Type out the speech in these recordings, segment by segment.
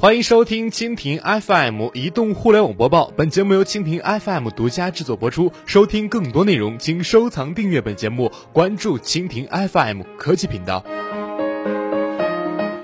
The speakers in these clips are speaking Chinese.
欢迎收听蜻蜓 FM 移动互联网播报，本节目由蜻蜓 FM 独家制作播出。收听更多内容，请收藏订阅本节目，关注蜻蜓 FM 科技频道。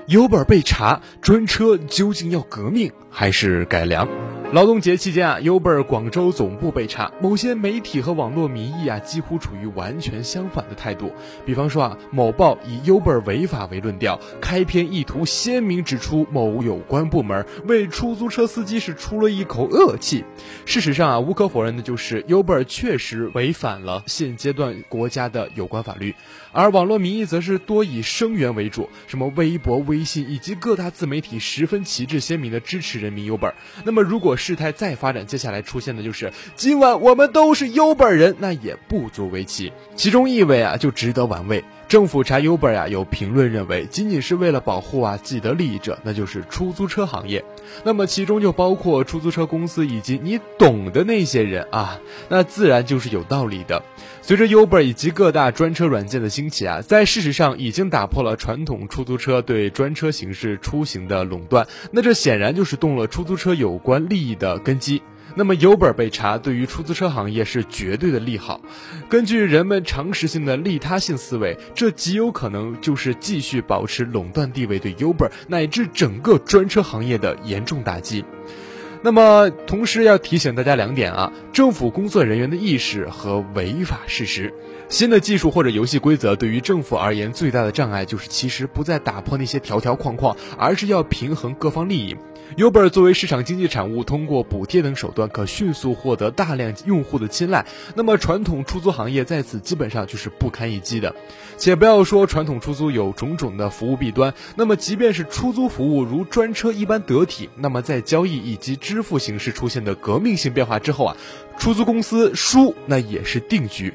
Uber 被查，专车究竟要革命还是改良？劳动节期间啊，Uber 广州总部被查，某些媒体和网络民意啊，几乎处于完全相反的态度。比方说啊，某报以 Uber 违法为论调，开篇意图鲜明指出某有关部门为出租车司机是出了一口恶气。事实上啊，无可否认的就是 Uber 确实违反了现阶段国家的有关法律，而网络民意则是多以声援为主，什么微博、微信以及各大自媒体十分旗帜鲜明的支持人民 Uber。那么如果事态再发展，接下来出现的就是今晚我们都是优本人，那也不足为奇。其中一位啊，就值得玩味。政府查 Uber 呀，有评论认为仅仅是为了保护啊既得利益者，那就是出租车行业。那么其中就包括出租车公司以及你懂的那些人啊，那自然就是有道理的。随着 Uber 以及各大专车软件的兴起啊，在事实上已经打破了传统出租车对专车形式出行的垄断，那这显然就是动了出租车有关利益的根基。那么 Uber 被查对于出租车行业是绝对的利好。根据人们常识性的利他性思维，这极有可能就是继续保持垄断地位对 Uber 乃至整个专车行业的严重打击。那么，同时要提醒大家两点啊：政府工作人员的意识和违法事实。新的技术或者游戏规则对于政府而言最大的障碍，就是其实不再打破那些条条框框，而是要平衡各方利益。Uber 作为市场经济产物，通过补贴等手段，可迅速获得大量用户的青睐。那么，传统出租行业在此基本上就是不堪一击的。且不要说传统出租有种种的服务弊端，那么即便是出租服务如专车一般得体，那么在交易以及支付形式出现的革命性变化之后啊，出租公司输那也是定局。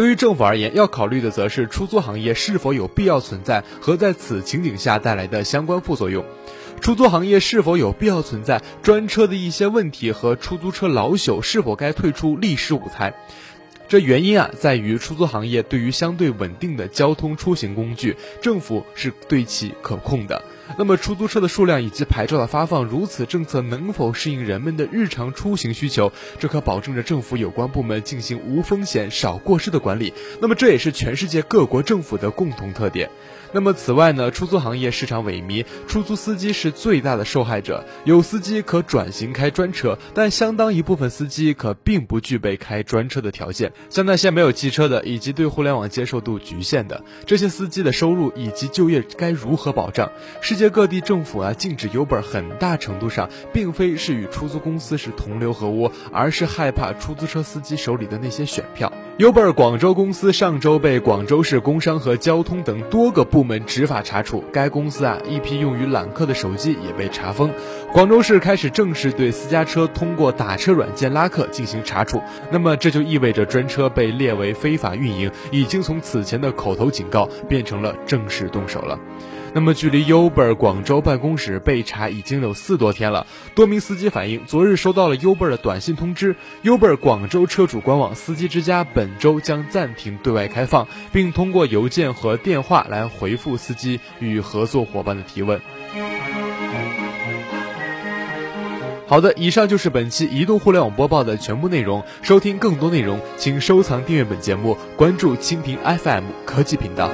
对于政府而言，要考虑的则是出租行业是否有必要存在和在此情景下带来的相关副作用。出租行业是否有必要存在专车的一些问题和出租车老朽是否该退出历史舞台？这原因啊，在于出租行业对于相对稳定的交通出行工具，政府是对其可控的。那么，出租车的数量以及牌照的发放，如此政策能否适应人们的日常出行需求？这可保证着政府有关部门进行无风险、少过失的管理。那么，这也是全世界各国政府的共同特点。那么，此外呢，出租行业市场萎靡，出租司机是最大的受害者。有司机可转型开专车，但相当一部分司机可并不具备开专车的条件。像那些没有汽车的，以及对互联网接受度局限的这些司机的收入以及就业该如何保障？世界各地政府啊禁止 Uber，很大程度上并非是与出租公司是同流合污，而是害怕出租车司机手里的那些选票。Uber 广州公司上周被广州市工商和交通等多个部门执法查处，该公司啊一批用于揽客的手机也被查封。广州市开始正式对私家车通过打车软件拉客进行查处，那么这就意味着专车被列为非法运营，已经从此前的口头警告变成了正式动手了。那么，距离 Uber 广州办公室被查已经有四多天了。多名司机反映，昨日收到了 Uber 的短信通知，Uber 广州车主官网“司机之家”本周将暂停对外开放，并通过邮件和电话来回复司机与合作伙伴的提问。好的，以上就是本期移动互联网播报的全部内容。收听更多内容，请收藏订阅本节目，关注蜻蜓 FM 科技频道。